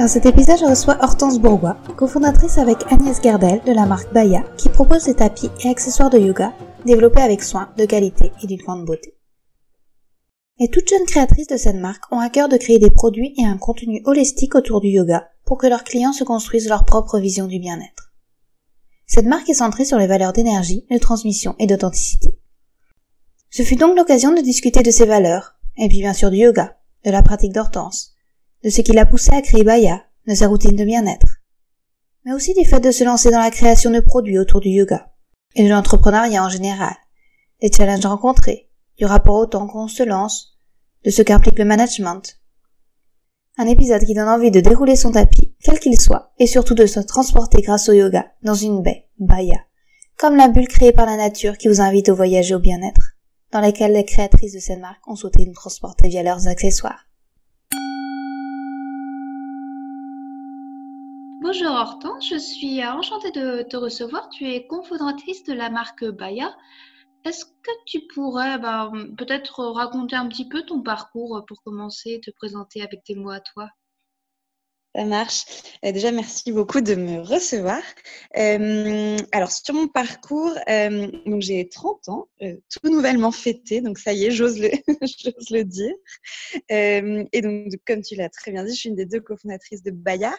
Dans cet épisode, je reçois Hortense Bourgois, cofondatrice avec Agnès Gardel de la marque Baya, qui propose des tapis et accessoires de yoga développés avec soin, de qualité et d'une grande beauté. Les toutes jeunes créatrices de cette marque ont à cœur de créer des produits et un contenu holistique autour du yoga pour que leurs clients se construisent leur propre vision du bien-être. Cette marque est centrée sur les valeurs d'énergie, de transmission et d'authenticité. Ce fut donc l'occasion de discuter de ces valeurs, et puis bien sûr du yoga, de la pratique d'Hortense, de ce qui l'a poussé à créer Baya, de sa routine de bien-être, mais aussi du fait de se lancer dans la création de produits autour du yoga, et de l'entrepreneuriat en général, des challenges rencontrés, du rapport au temps qu'on se lance, de ce qu'implique le management. Un épisode qui donne envie de dérouler son tapis, quel qu'il soit, et surtout de se transporter grâce au yoga dans une baie, Baya, comme la bulle créée par la nature qui vous invite au voyage et au bien-être, dans laquelle les créatrices de cette marque ont souhaité nous transporter via leurs accessoires. Bonjour Hortense, je suis enchantée de te recevoir. Tu es cofondatrice de la marque Baya. Est-ce que tu pourrais bah, peut-être raconter un petit peu ton parcours pour commencer, te présenter avec tes mots à toi? Ça marche. Euh, déjà, merci beaucoup de me recevoir. Euh, alors, sur mon parcours, euh, donc j'ai 30 ans, tout nouvellement fêté, donc ça y est, j'ose le, dire. et donc, comme tu l'as très bien dit, je suis une des deux cofondatrices de Baya.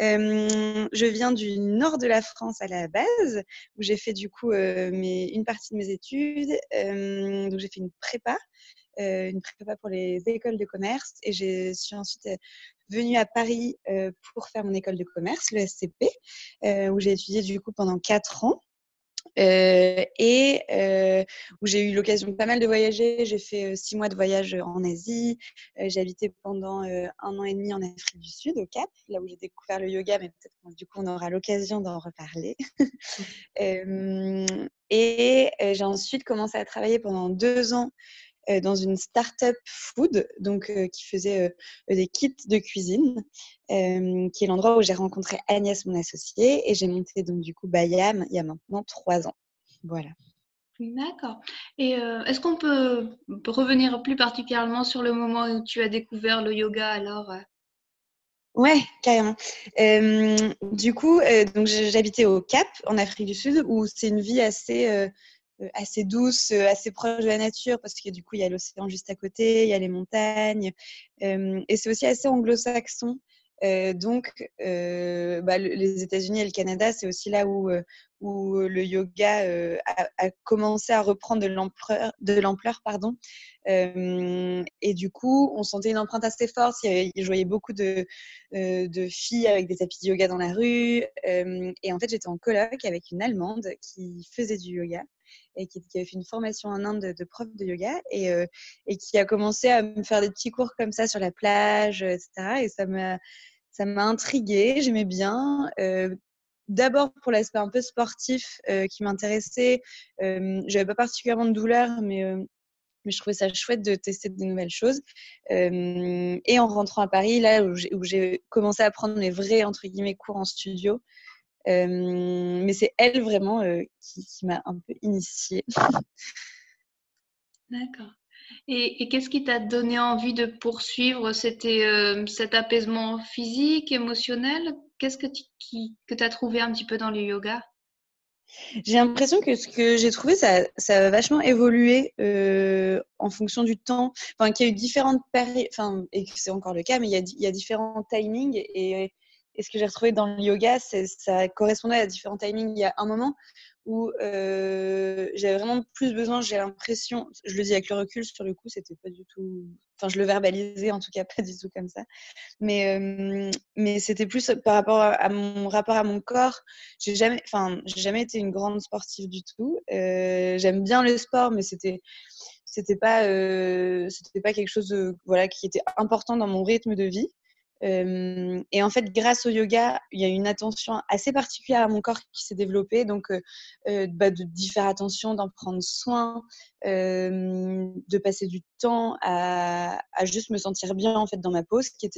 je viens du nord de la France à la base, où j'ai fait du coup une partie de mes études. donc, j'ai fait une prépa. une prépa pour les écoles de commerce et je suis ensuite venue à Paris euh, pour faire mon école de commerce, le SCP, euh, où j'ai étudié du coup pendant quatre ans. Euh, et où j'ai eu l'occasion pas mal de voyager. J'ai fait six mois de voyage en Asie. j'ai habité pendant un an et demi en Afrique du Sud, au Cap, là où j'ai découvert le yoga, mais peut-être du coup on aura l'occasion d'en reparler. et j'ai ensuite commencé à travailler pendant deux ans euh, dans une start-up food, donc euh, qui faisait euh, des kits de cuisine, qui est l'endroit où j'ai rencontré Agnès, mon associée, et j'ai monté donc du coup Bayam il y a maintenant trois ans. Voilà. D'accord. Et est-ce qu'on peut revenir plus particulièrement sur le moment où tu as découvert le yoga alors Ouais, carrément. du coup, donc j'habitais au Cap, en Afrique du Sud, où c'est une vie assez euh, assez douce, euh, assez proche de la nature, parce que du coup, il y a l'océan juste à côté, il y a les montagnes. Euh, et c'est aussi assez anglo-saxon. donc, bah, les États-Unis et le Canada, c'est aussi là où, où le yoga a, commencé à reprendre de l'ampleur. pardon. et du coup, on sentait une empreinte assez forte. Je voyais beaucoup de, de, filles avec des tapis de yoga dans la rue. et en fait, j'étais en colloque avec une Allemande qui faisait du yoga et qui, qui, avait fait une formation en Inde de, prof de yoga et, euh, et, qui a commencé à me faire des petits cours comme ça sur la plage, etc. Et ça m'a, ça m'a intriguée, j'aimais bien. Euh, d'abord pour l'aspect un peu sportif euh, qui m'intéressait. Euh, j'avais pas particulièrement de douleur, mais mais je trouvais ça chouette de tester de nouvelles choses. et en rentrant à Paris, là où j'ai commencé à prendre mes vrais entre guillemets cours en studio, mais c'est elle vraiment qui, m'a un peu initiée. D'accord. Et, qu'est-ce qui t'a donné envie de poursuivre C'était cet apaisement physique, émotionnel? Qu'est-ce que tu as trouvé un petit peu dans le yoga? J'ai l'impression que ce que j'ai trouvé, ça, ça, a vachement évolué en fonction du temps. Enfin, qu'il y a eu différentes périodes, enfin, et que c'est encore le cas, mais il y a, il y a différents timings. Et, et ce que j'ai retrouvé dans le yoga, ça correspondait à différents timings. Il y a un moment où euh, j'avais vraiment plus besoin, j'ai l'impression, je le dis avec le recul, sur le coup, c'était pas du tout. Enfin, je le verbalisais en tout cas pas du tout comme ça. Mais, euh, mais c'était plus par rapport à mon rapport à mon corps. J'ai jamais, jamais été une grande sportive du tout. Euh, j'aime bien le sport, mais c'était c'était pas c'était pas quelque chose voilà qui était important dans mon rythme de vie et en fait, grâce au yoga, il y a une attention assez particulière à mon corps qui s'est développée. Donc, bah, d'y faire attention, d'en prendre soin, de passer du temps à, juste me sentir bien en fait dans ma peau, ce qui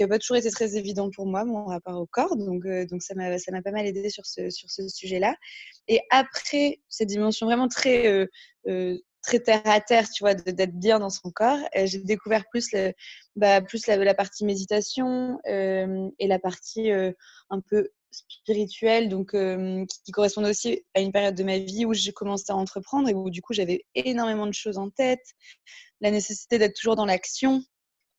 n'a pas toujours été très évident pour moi, mon rapport au corps. Donc, ça m'a, pas mal aidé sur ce sujet-là. Et après cette dimension vraiment très très terre à terre, tu vois, d'être bien dans son corps. J'ai découvert plus, bah, plus la, partie méditation euh, et la partie euh, un peu spirituelle, donc euh, qui, correspond aussi à une période de ma vie où j'ai commencé à entreprendre et où du coup j'avais énormément de choses en tête, la nécessité d'être toujours dans l'action,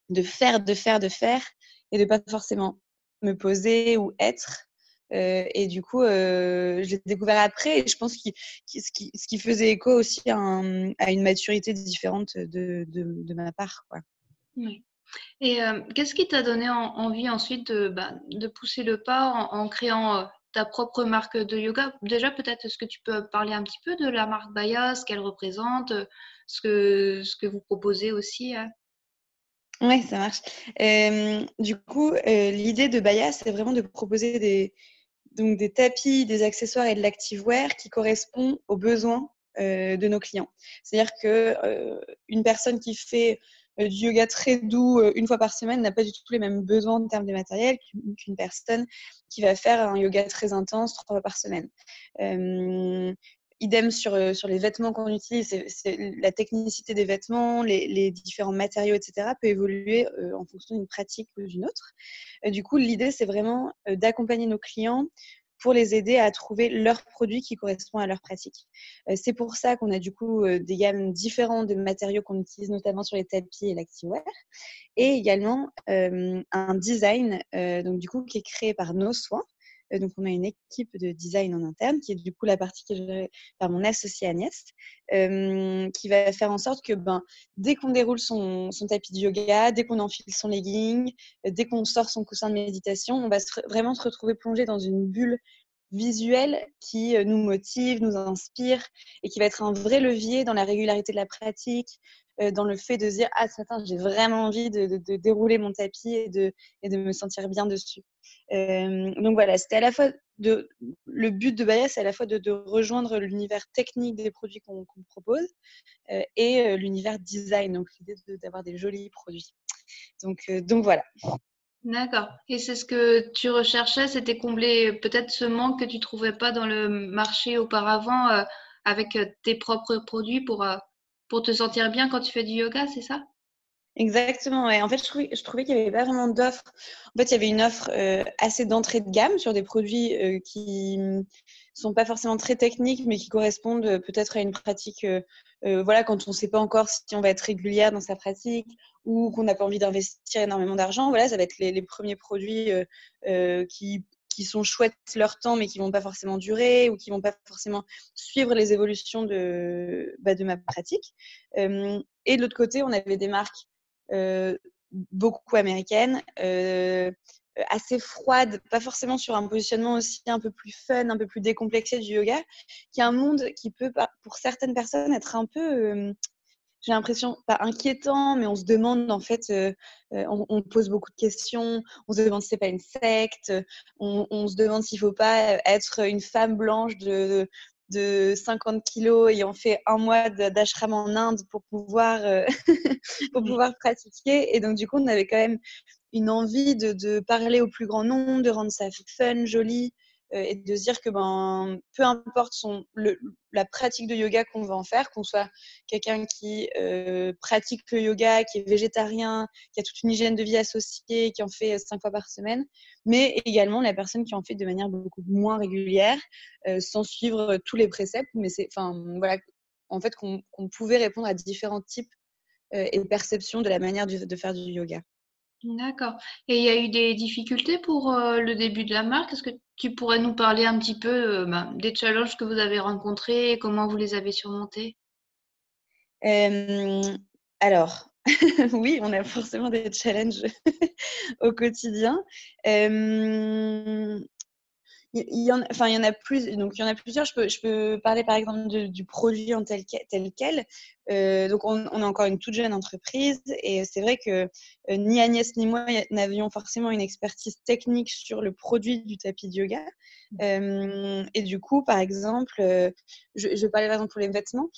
de faire, de faire, de faire et de pas forcément me poser ou être. Euh, et du coup, euh, je l'ai découvert après. Et je pense que ce, qui, faisait écho aussi à, une maturité différente de, de, ma part. Quoi. Oui. Et euh, qu'est-ce qui t'a donné envie ensuite de, bah, de, pousser le pas en, créant ta propre marque de yoga? Déjà, peut-être, est-ce que tu peux parler un petit peu de la marque Baya, ce qu'elle représente, ce que, ce que vous proposez aussi hein? Oui, ça marche. du coup, l'idée de Baya, c'est vraiment de proposer des, donc des tapis, des accessoires et de l'activewear qui correspondent aux besoins euh, de nos clients. C'est-à-dire que euh, une personne qui fait euh, du yoga très doux une fois par semaine n'a pas du tout les mêmes besoins en termes de matériel qu'une personne qui va faire un yoga très intense trois fois par semaine. Idem sur, euh, sur les vêtements qu'on utilise, la technicité des vêtements, les, différents matériaux, etc., peut évoluer euh, en fonction d'une pratique ou d'une autre. Euh, du coup, l'idée, c'est vraiment d'accompagner nos clients pour les aider à trouver leurs produits qui correspondent à leur pratique. c'est pour ça qu'on a du coup des gammes différentes de matériaux qu'on utilise notamment sur les tapis et l'activewear, et également un design donc du coup qui est créé par nos soins donc, on a une équipe de design en interne qui est du coup la partie qui est gérée par mon associé Agnès, qui va faire en sorte que ben, dès qu'on déroule son, tapis de yoga, dès qu'on enfile son legging, dès qu'on sort son coussin de méditation, on va vraiment se retrouver plongé dans une bulle visuelle qui nous motive, nous inspire et qui va être un vrai levier dans la régularité de la pratique, dans le fait de se dire ah j'ai vraiment envie de, dérouler mon tapis et de, de me sentir bien dessus. donc voilà, c'était à la fois le but de Baya, c'est à la fois de, rejoindre l'univers technique des produits qu'on propose et l'univers design, donc l'idée d'avoir des jolis produits. Donc, donc voilà. D'accord. Et c'est ce que tu recherchais, c'était combler peut-être ce manque que tu trouvais pas dans le marché auparavant avec tes propres produits pour pour te sentir bien quand tu fais du yoga, c'est ça? Exactement, ouais. En fait, je trouvais, qu'il n'y avait pas vraiment d'offre. En fait, il y avait une offre euh, assez d'entrée de gamme sur des produits euh, qui ne sont pas forcément très techniques, mais qui correspondent euh, peut-être à une pratique, voilà, quand on ne sait pas encore si on va être régulière dans sa pratique ou qu'on n'a pas envie d'investir énormément d'argent. Voilà, ça va être les, premiers produits qui qui sont chouettes leur temps, mais qui vont pas forcément durer ou qui vont pas forcément suivre les évolutions de, bah, de ma pratique. Euh, et de l'autre côté, on avait des marques euh, beaucoup américaines, euh, assez froides, pas forcément sur un positionnement aussi un peu plus fun, un peu plus décomplexé du yoga, qui est un monde qui peut, pour certaines personnes, être un peu j'ai l'impression, pas inquiétant, mais on se demande en fait, euh, euh, on, pose beaucoup de questions, on se demande si c'est pas une secte, on, se demande s'il faut pas être une femme blanche de, de 50 kilos ayant fait un mois d'ashram en Inde pour pouvoir, euh, pour pouvoir pratiquer. Et donc, du coup, on avait quand même une envie de, parler au plus grand nombre, de rendre ça fun, joli, euh, et de se dire que ben, peu importe la pratique de yoga qu'on va en faire, qu'on soit quelqu'un qui euh, pratique le yoga, qui est végétarien, qui a toute une hygiène de vie associée, qui en fait cinq fois par semaine, mais également la personne qui en fait de manière beaucoup moins régulière, euh, sans suivre tous les préceptes, mais c'est, voilà, en fait, qu'on pouvait répondre à différents types et perceptions de la manière de faire du yoga. D'accord. Et il y a eu des difficultés pour le début de la marque? Est-ce que tu pourrais nous parler un petit peu bah, des challenges que vous avez rencontrés et comment vous les avez surmontés? Alors, oui, on a forcément des challenges au quotidien. Il y, en, enfin, il y en a plus. Donc, il y en a plusieurs. Je peux, je peux parler par exemple du produit en tel, tel quel. Euh, donc, on, on, est encore une toute jeune entreprise et c'est vrai que euh, ni Agnès ni moi n'avions forcément une expertise technique sur le produit du tapis de yoga. Euh, et du coup, par exemple, je, je parler par exemple pour les vêtements.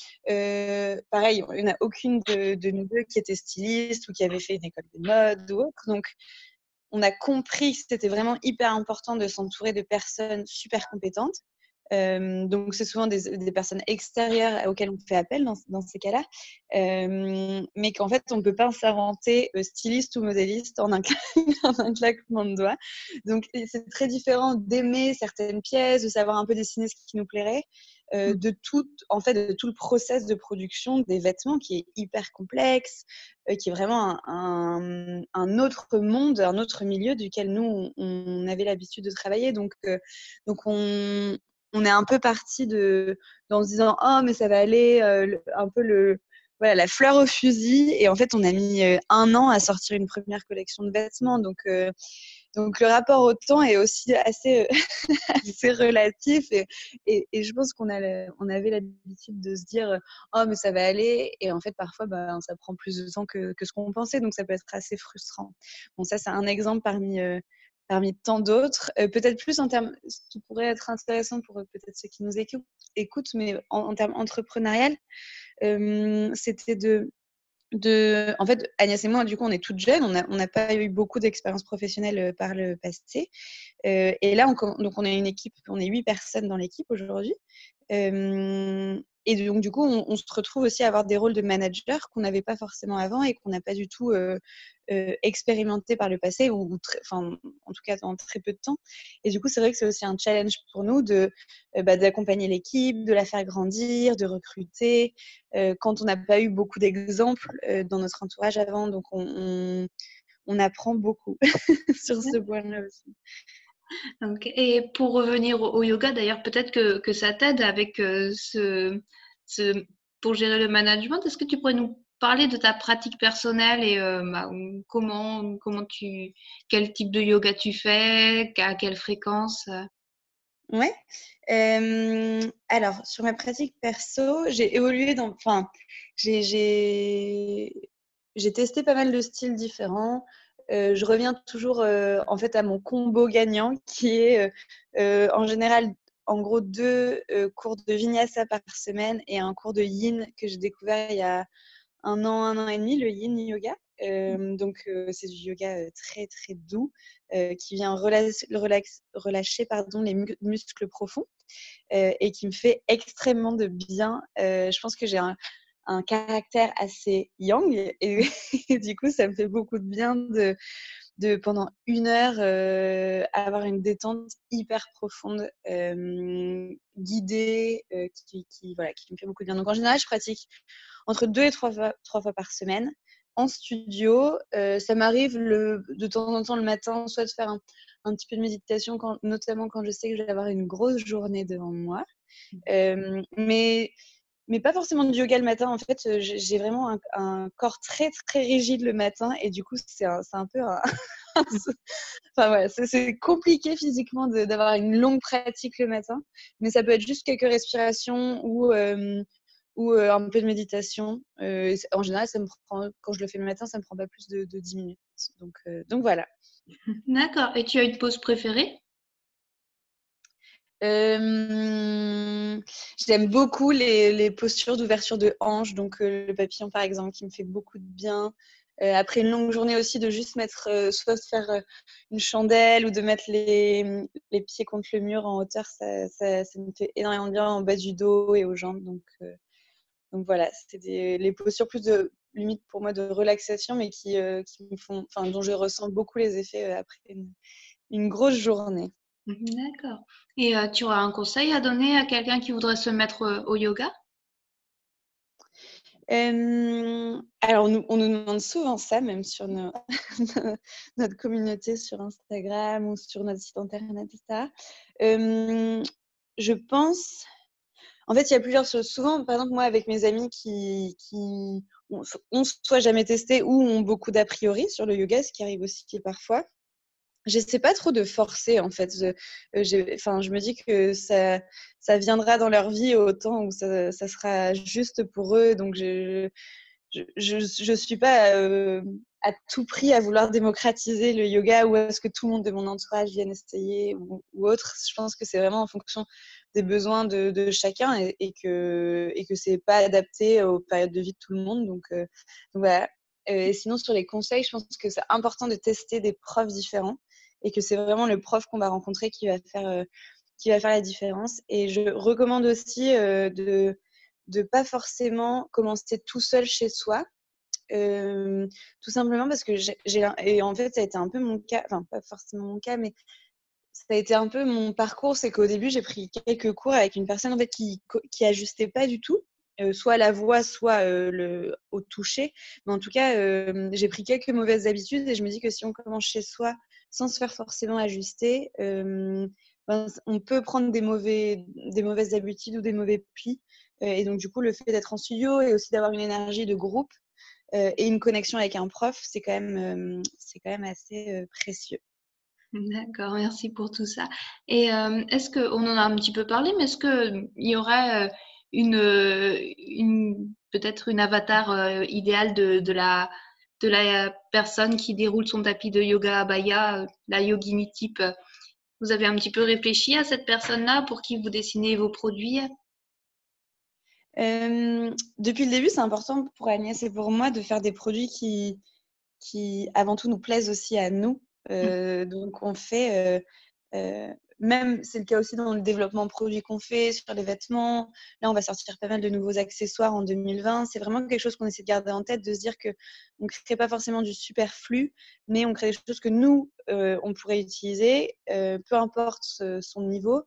pareil, il n'y en a aucune de, de, nous deux qui était styliste ou qui avait fait une école de mode ou autre. Donc, on a compris que c'était vraiment hyper important de s'entourer de personnes super compétentes. Euh, donc, c'est souvent des, personnes extérieures auxquelles on fait appel dans, ces cas-là, euh, mais qu'en fait, on ne peut pas s'inventer euh, styliste ou modéliste en un, en un, claquement de doigts. Donc, c'est très différent d'aimer certaines pièces, de savoir un peu dessiner ce qui nous plairait, euh, mmh. de tout, en fait, de tout le process de production des vêtements qui est hyper complexe, qui est vraiment un, un, autre monde, un autre milieu duquel nous, on, avait l'habitude de travailler. Donc, donc on, on est un peu parti de, en se disant, oh, mais ça va aller, un peu le, voilà, la fleur au fusil. Et en fait, on a mis un an à sortir une première collection de vêtements. Donc, donc le rapport au temps est aussi assez, assez relatif et, et, je pense qu'on on avait l'habitude de se dire oh mais ça va aller et en fait parfois bah, ça prend plus de temps que, que ce qu'on pensait donc ça peut être assez frustrant. Bon ça c'est un exemple parmi euh, parmi tant d'autres. Euh, peut-être plus en termes, ce qui pourrait être intéressant pour peut-être ceux qui nous écoutent, mais en, termes entrepreneurial, euh, c'était de de, en fait, Agnès et moi, du coup, on est toutes jeunes, on n'a pas eu beaucoup d'expérience professionnelle euh, par le passé. Euh, et là, on, donc, on est une équipe, on est huit personnes dans l'équipe aujourd'hui. Euh, et donc, du coup, on, se retrouve aussi à avoir des rôles de manager qu'on n'avait pas forcément avant et qu'on n'a pas du tout euh, euh, expérimenté par le passé, ou, enfin, en tout cas dans très peu de temps. Et du coup, c'est vrai que c'est aussi un challenge pour nous de euh, bah, d'accompagner l'équipe, de la faire grandir, de recruter, quand on n'a pas eu beaucoup d'exemples dans notre entourage avant. Donc, on, on apprend beaucoup sur ce point-là aussi. Et pour revenir au, yoga, d'ailleurs, peut-être que, ça t'aide avec euh, ce, pour gérer le management. Est-ce que tu pourrais nous parler de ta pratique personnelle et euh, bah, comment, comment tu, quel type de yoga tu fais, à quelle fréquence Ouais. Euh, alors, sur ma pratique perso, j'ai évolué dans. Enfin, j'ai testé pas mal de styles différents. Euh, je reviens toujours euh, en fait à mon combo gagnant qui est euh, en général en gros deux cours de vinyasa par semaine et un cours de yin que j'ai découvert il y a un an, un an et demi, le yin yoga. donc c'est du yoga très très doux qui vient relâcher pardon, les muscles profonds et qui me fait extrêmement de bien. je pense que j'ai un, un caractère assez yang et, du coup ça me fait beaucoup de bien de, de pendant une heure euh, avoir une détente hyper profonde euh, guidée euh, qui, qui, voilà, qui me fait beaucoup de bien. Donc en général je pratique entre deux et trois fois, trois fois par semaine en studio. Ça m'arrive de temps en temps le matin soit de faire un, un petit peu de méditation quand, notamment quand je sais que je vais avoir une grosse journée devant moi. Mmh. mais mais pas forcément du yoga le matin. En fait, euh, j'ai vraiment un, corps très très rigide le matin et du coup, c'est un, peu enfin ouais, c'est compliqué physiquement d'avoir une longue pratique le matin, mais ça peut être juste quelques respirations ou euh, ou euh, un peu de méditation. en général, ça me prend, quand je le fais le matin, ça me prend pas plus de, de 10 minutes. Donc donc voilà. D'accord. Et tu as une pause préférée? Euh, j'aime beaucoup les, postures d'ouverture de hanche, donc euh, le papillon par exemple, qui me fait beaucoup de bien. Euh, après une longue journée aussi, de juste mettre, soit de faire une chandelle ou de mettre les, pieds contre le mur en hauteur, ça, me fait énormément de bien en bas du dos et aux jambes. Donc, voilà, c'est les postures plus de limite pour moi de relaxation, mais qui, font, dont je ressens beaucoup les effets après une grosse journée. D'accord. Et euh, tu auras un conseil à donner à quelqu'un qui voudrait se mettre euh, au yoga? Alors, on nous demande souvent ça, même sur notre communauté sur Instagram ou sur notre site internet, etc. je pense, en fait, il y a plusieurs choses. Souvent, par exemple, moi, avec mes amis qui, qui ont, soit jamais testé ou ont beaucoup d'a priori sur le yoga, ce qui arrive aussi parfois, j'essaie pas trop de forcer en fait. Je, enfin, je me dis que ça, ça viendra dans leur vie au temps où ça, ça sera juste pour eux. Donc je je, je, suis pas à tout prix à vouloir démocratiser le yoga ou est-ce que tout le monde de mon entourage vienne essayer ou, autre. Je pense que c'est vraiment en fonction des besoins de, de chacun et, que et que c'est pas adapté aux périodes de vie de tout le monde. Donc, donc voilà. Et sinon sur les conseils, je pense que c'est important de tester des profs différents et que c'est vraiment le prof qu'on va rencontrer qui va faire qui va faire la différence. Et je recommande aussi de de pas forcément commencer tout seul chez soi. Euh, tout simplement parce que j'ai et en fait ça a été un peu mon cas enfin pas forcément mon cas mais ça a été un peu mon parcours c'est qu'au début j'ai pris quelques cours avec une personne en fait qui qui ajustait pas du tout euh, soit la voix soit euh, le au toucher mais en tout cas j'ai pris quelques mauvaises habitudes et je me dis que si on commence chez soi sans se faire forcément ajuster ben, on peut prendre des mauvais des mauvaises habitudes ou des mauvais plis et donc, du coup, le fait d'être en studio et aussi d'avoir une énergie de groupe et une connexion avec un prof, c'est quand même, quand même assez précieux. D'accord, merci pour tout ça. Et est-ce qu'on en a un petit peu parlé, mais est-ce qu'il y aurait une, une peut-être une avatar idéale de, de, la, de la personne qui déroule son tapis de yoga abaya, la yogini type. Vous avez un petit peu réfléchi à cette personne-là pour qui vous dessinez vos produits? Euh, depuis le début, c'est important pour Agnès et pour moi de faire des produits qui, qui avant tout, nous plaisent aussi à nous. Euh, donc, on fait, euh, même c'est le cas aussi dans le développement produit qu'on fait sur les vêtements. Là, on va sortir pas mal de nouveaux accessoires en 2020. C'est vraiment quelque chose qu'on essaie de garder en tête, de se dire que on crée pas forcément du superflu, mais on crée des choses que nous, on pourrait utiliser, peu importe son niveau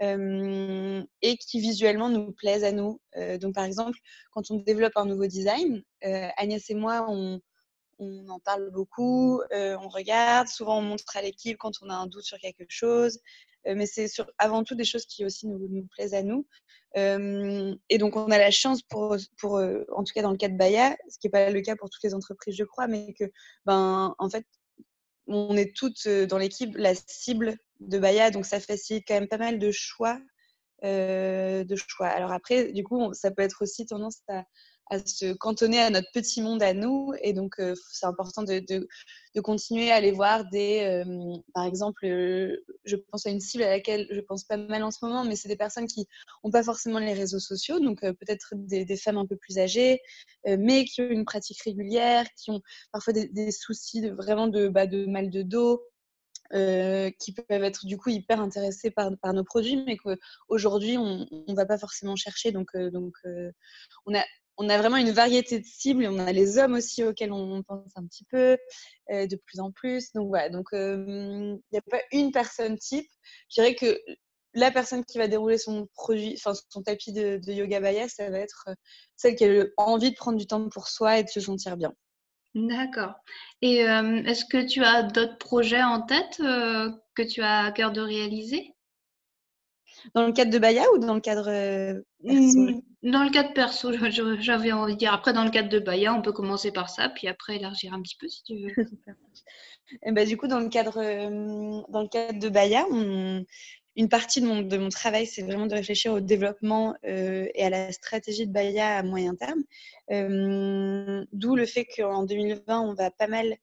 et qui visuellement nous plaisent à nous. donc, par exemple, quand on développe un nouveau design, Agnès et moi, on, on en parle beaucoup, on regarde, souvent on montre à l'équipe quand on a un doute sur quelque chose, mais c'est avant tout des choses qui aussi nous, plaisent à nous. et donc on a la chance, pour, pour en tout cas dans le cas de Baya, ce qui n'est pas le cas pour toutes les entreprises, je crois, mais que ben, en fait, on est toutes dans l'équipe la cible de Baya, donc ça facilite quand même pas mal de choix. Euh, de choix. Alors après, du coup, ça peut être aussi tendance à, à se cantonner à notre petit monde à nous. Et donc, euh, c'est important de, de, continuer à aller voir des, euh, par exemple, euh, je pense à une cible à laquelle je pense pas mal en ce moment, mais c'est des personnes qui n'ont pas forcément les réseaux sociaux, donc peut-être des, femmes un peu plus âgées, mais qui ont une pratique régulière, qui ont parfois des, soucis vraiment de, bah, de mal de dos. qui peuvent être du coup hyper intéressés par, par nos produits, mais qu'aujourd'hui on ne va pas forcément chercher. Donc, donc on a on a vraiment une variété de cibles. On a les hommes aussi auxquels on pense un petit peu euh, de plus en plus. Donc voilà, donc il euh, n'y a pas une personne type. Je dirais que la personne qui va dérouler son produit, enfin son tapis de, yoga baya, ça va être euh, celle qui a envie de prendre du temps pour soi et de se sentir bien. D'accord. Et est-ce que tu as d'autres projets en tête que tu as à cœur de réaliser? Dans le cadre de Baya ou dans le cadre euh, perso? Dans le cadre perso, j'avais envie de dire. Après, dans le cadre de Baya, on peut commencer par ça, puis après élargir un petit peu si tu veux. Et bah, du coup, dans le cadre, euh, dans le cadre de Baya, une partie de mon, de mon travail, c'est vraiment de réfléchir au développement euh, et à la stratégie de Baya à moyen terme. D'où le fait qu'en 2020, on va pas mal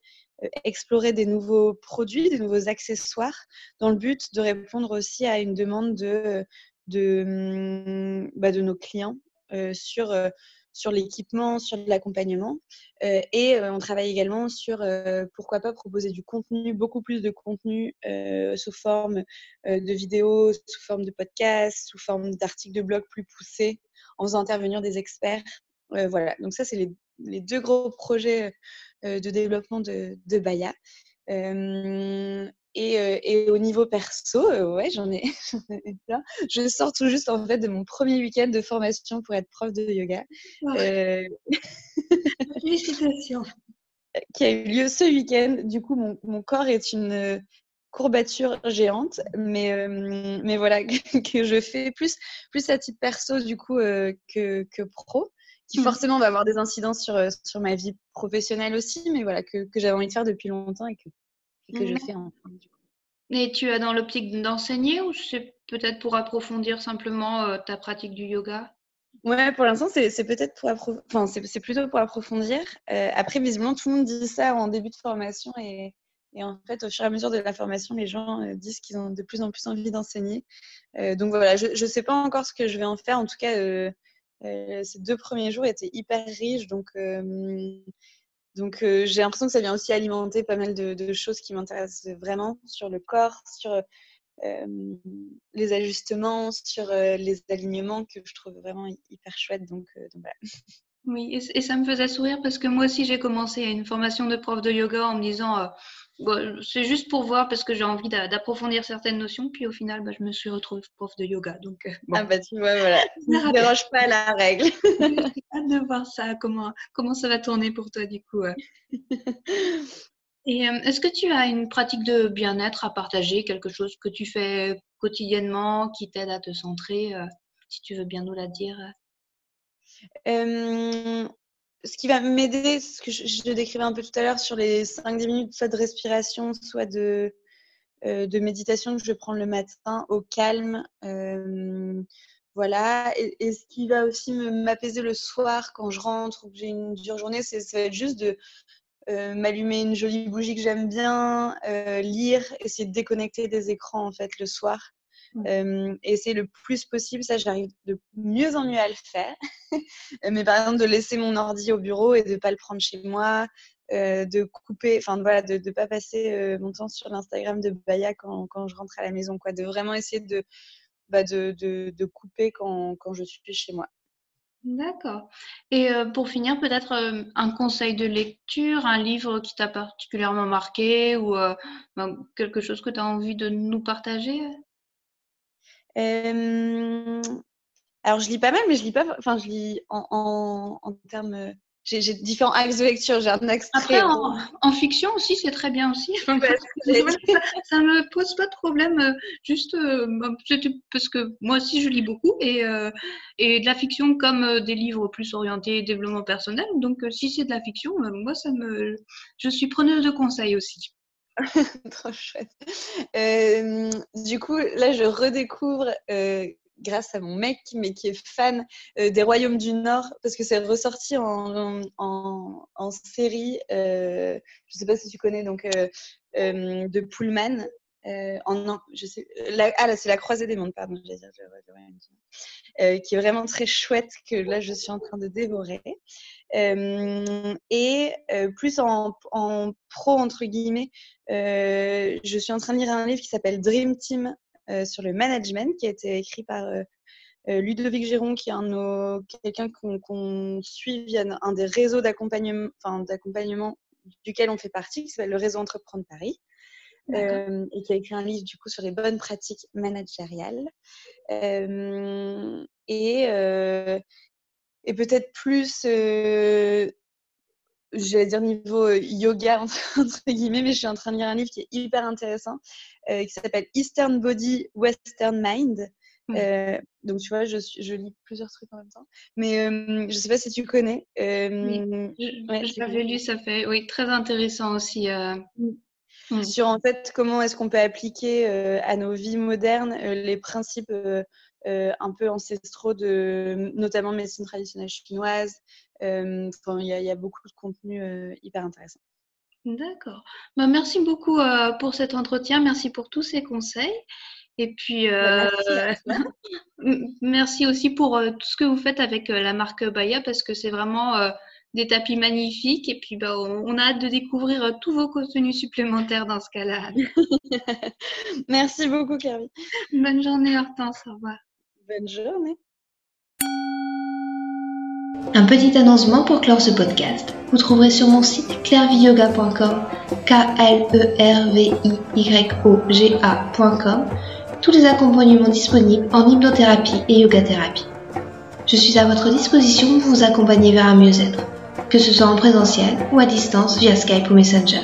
explorer des nouveaux produits, des nouveaux accessoires, dans le but de répondre aussi à une demande de, de, hum, bah, nos clients euh, sur, euh, sur l'équipement, sur l'accompagnement. et on travaille également sur, pourquoi pas, proposer du contenu, beaucoup plus de contenu sous forme de vidéos, sous forme de podcasts, sous forme d'articles de blog plus poussés, en faisant intervenir des experts. voilà, donc ça, c'est les, deux gros projets euh, de développement de, de Baya. Euh, et, euh, et, au niveau perso, ouais, j'en ai, plein. Je sors tout juste en fait de mon premier week-end de formation pour être prof de yoga. Félicitations. qui a eu lieu ce week-end. Du coup, mon, mon, corps est une courbature géante, mais, mais voilà, que, je fais plus, plus à titre perso du coup que, que pro qui mmh. forcément va avoir des incidences sur, euh, sur ma vie professionnelle aussi, mais voilà, que, que j'avais envie de faire depuis longtemps et que, et que je fais en du coup. Et tu as dans l'optique d'enseigner ou c'est peut-être pour approfondir simplement ta pratique du yoga? Ouais, pour l'instant, c'est peut-être pour enfin, c'est plutôt pour approfondir. après, visiblement, tout le monde dit ça en début de formation et, et en fait, au fur et à mesure de la formation, les gens euh, disent qu'ils ont de plus en plus envie d'enseigner. Euh, donc voilà, je ne sais pas encore ce que je vais en faire. En tout cas, euh, ces deux premiers jours étaient hyper riches. Donc, donc j'ai l'impression que ça vient aussi alimenter pas mal de, choses qui m'intéressent vraiment sur le corps, sur les ajustements, sur les alignements que je trouve vraiment hyper chouettes. Donc, donc voilà. Oui, et, ça me faisait sourire parce que moi aussi j'ai commencé une formation de prof de yoga en me disant c'est juste pour voir parce que j'ai envie d'approfondir certaines notions. Puis au final, bah, je me suis retrouvée prof de yoga. Donc, euh, Ah bah tu vois, voilà. ne dérange pas la règle. hâte de voir ça, comment, comment ça va tourner pour toi du coup. Et euh, est-ce que tu as une pratique de bien-être à partager, quelque chose que tu fais quotidiennement qui t'aide à te centrer, euh, si tu veux bien nous la dire ce qui va m'aider, ce que je, décrivais un peu tout à l'heure sur les 5-10 minutes, soit de respiration, soit de, de méditation que je vais prendre le matin au calme. Voilà. Et, ce qui va aussi m'apaiser le soir quand je rentre ou que j'ai une dure journée, c'est juste de m'allumer une jolie bougie que j'aime bien, lire, essayer de déconnecter des écrans en fait le soir. Euh, et c'est le plus possible, ça j'arrive de mieux en mieux à le faire. Mais par exemple, de laisser mon ordi au bureau et de ne pas le prendre chez moi, euh, de couper, enfin voilà, de ne pas passer euh, mon temps sur l'Instagram de Baya quand, quand, je rentre à la maison, quoi. De vraiment essayer de, bah, de, de, de, couper quand, quand je suis chez moi. D'accord. Et pour finir, peut-être un conseil de lecture, un livre qui t'a particulièrement marqué ou ben, quelque chose que tu as envie de nous partager? Alors, je lis pas mal, mais je lis pas. Enfin, je lis en, en, termes. J'ai différents axes de lecture. J'ai un axe Après, en, fiction aussi, c'est très bien aussi. ça, ne me pose pas de problème. Euh, juste euh, bah, parce que moi aussi, je lis beaucoup et, euh, et de la fiction comme des livres plus orientés développement personnel. Donc, si c'est de la fiction, moi, ça me. Je suis preneuse de conseils aussi. Trop chouette. Euh, du coup, là, je redécouvre, euh, grâce à mon mec, mais qui est fan euh, des Royaumes du Nord, parce que c'est ressorti en, en, série, je ne sais pas si tu connais, donc de Pullman. en, je sais, ah là, c'est la croisée des mondes, pardon, je vais dire, qui est vraiment très chouette, que là, je suis en train de dévorer. Euh, et euh, plus en, pro, entre guillemets, euh, je suis en train de lire un livre qui s'appelle Dream Team sur le management, qui a été écrit par Ludovic Géron, qui est quelqu'un qu'on suit via un des réseaux d'accompagnement, enfin, duquel on fait partie, qui s'appelle le réseau Entreprendre Paris. et qui a écrit un livre du coup sur les bonnes pratiques managériales. et, et peut-être plus, euh, j'allais dire niveau euh, yoga, entre, guillemets, mais je suis en train de lire un livre qui est hyper intéressant, euh, qui s'appelle Eastern Body, Western Mind. donc, tu vois, je, je, lis plusieurs trucs en même temps. Mais je ne sais pas si tu connais. oui. J'avais lu, ça fait oui, très intéressant aussi. Mmh. Sur en fait, comment est-ce qu'on peut appliquer à nos vies modernes les principes euh, un peu ancestraux de notamment médecine traditionnelle chinoise. Euh, il y, a beaucoup de contenu euh, hyper intéressant. D'accord. Bah, merci beaucoup pour cet entretien. Merci pour tous ces conseils. Et puis, bah, merci, aussi pour tout ce que vous faites avec la marque Baya parce que c'est vraiment des tapis magnifiques. Et puis, bah, on, a hâte de découvrir tous vos contenus supplémentaires dans ce cas-là. merci beaucoup, Carrie. Bonne journée, Hortense. Au revoir. Bonne journée. Un petit annoncement pour clore ce podcast. Vous trouverez sur mon site clairviyoga.com, k l e r v i y o g a.com, tous les accompagnements disponibles en hypnothérapie et yoga thérapie. Je suis à votre disposition pour vous accompagner vers un mieux-être, que ce soit en présentiel ou à distance via Skype ou Messenger.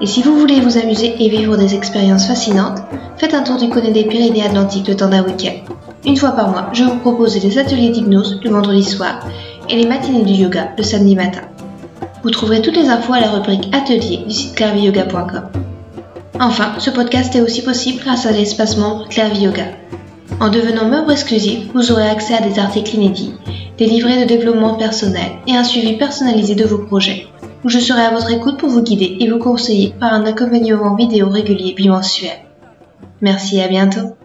Et si vous voulez vous amuser et vivre des expériences fascinantes, faites un tour du côté des Pyrénées Atlantiques le temps d'un week-end. Une fois par mois, je vous propose des ateliers d'hypnose le vendredi soir et les matinées du yoga le samedi matin. Vous trouverez toutes les infos à la rubrique Atelier du site clairviyoga.com. Enfin, ce podcast est aussi possible grâce à l'espace membre Clairvy Yoga. En devenant membre exclusif, vous aurez accès à des articles inédits, des livrets de développement personnel et un suivi personnalisé de vos projets, où je serai à votre écoute pour vous guider et vous conseiller par un accompagnement vidéo régulier bimensuel. Merci et à bientôt.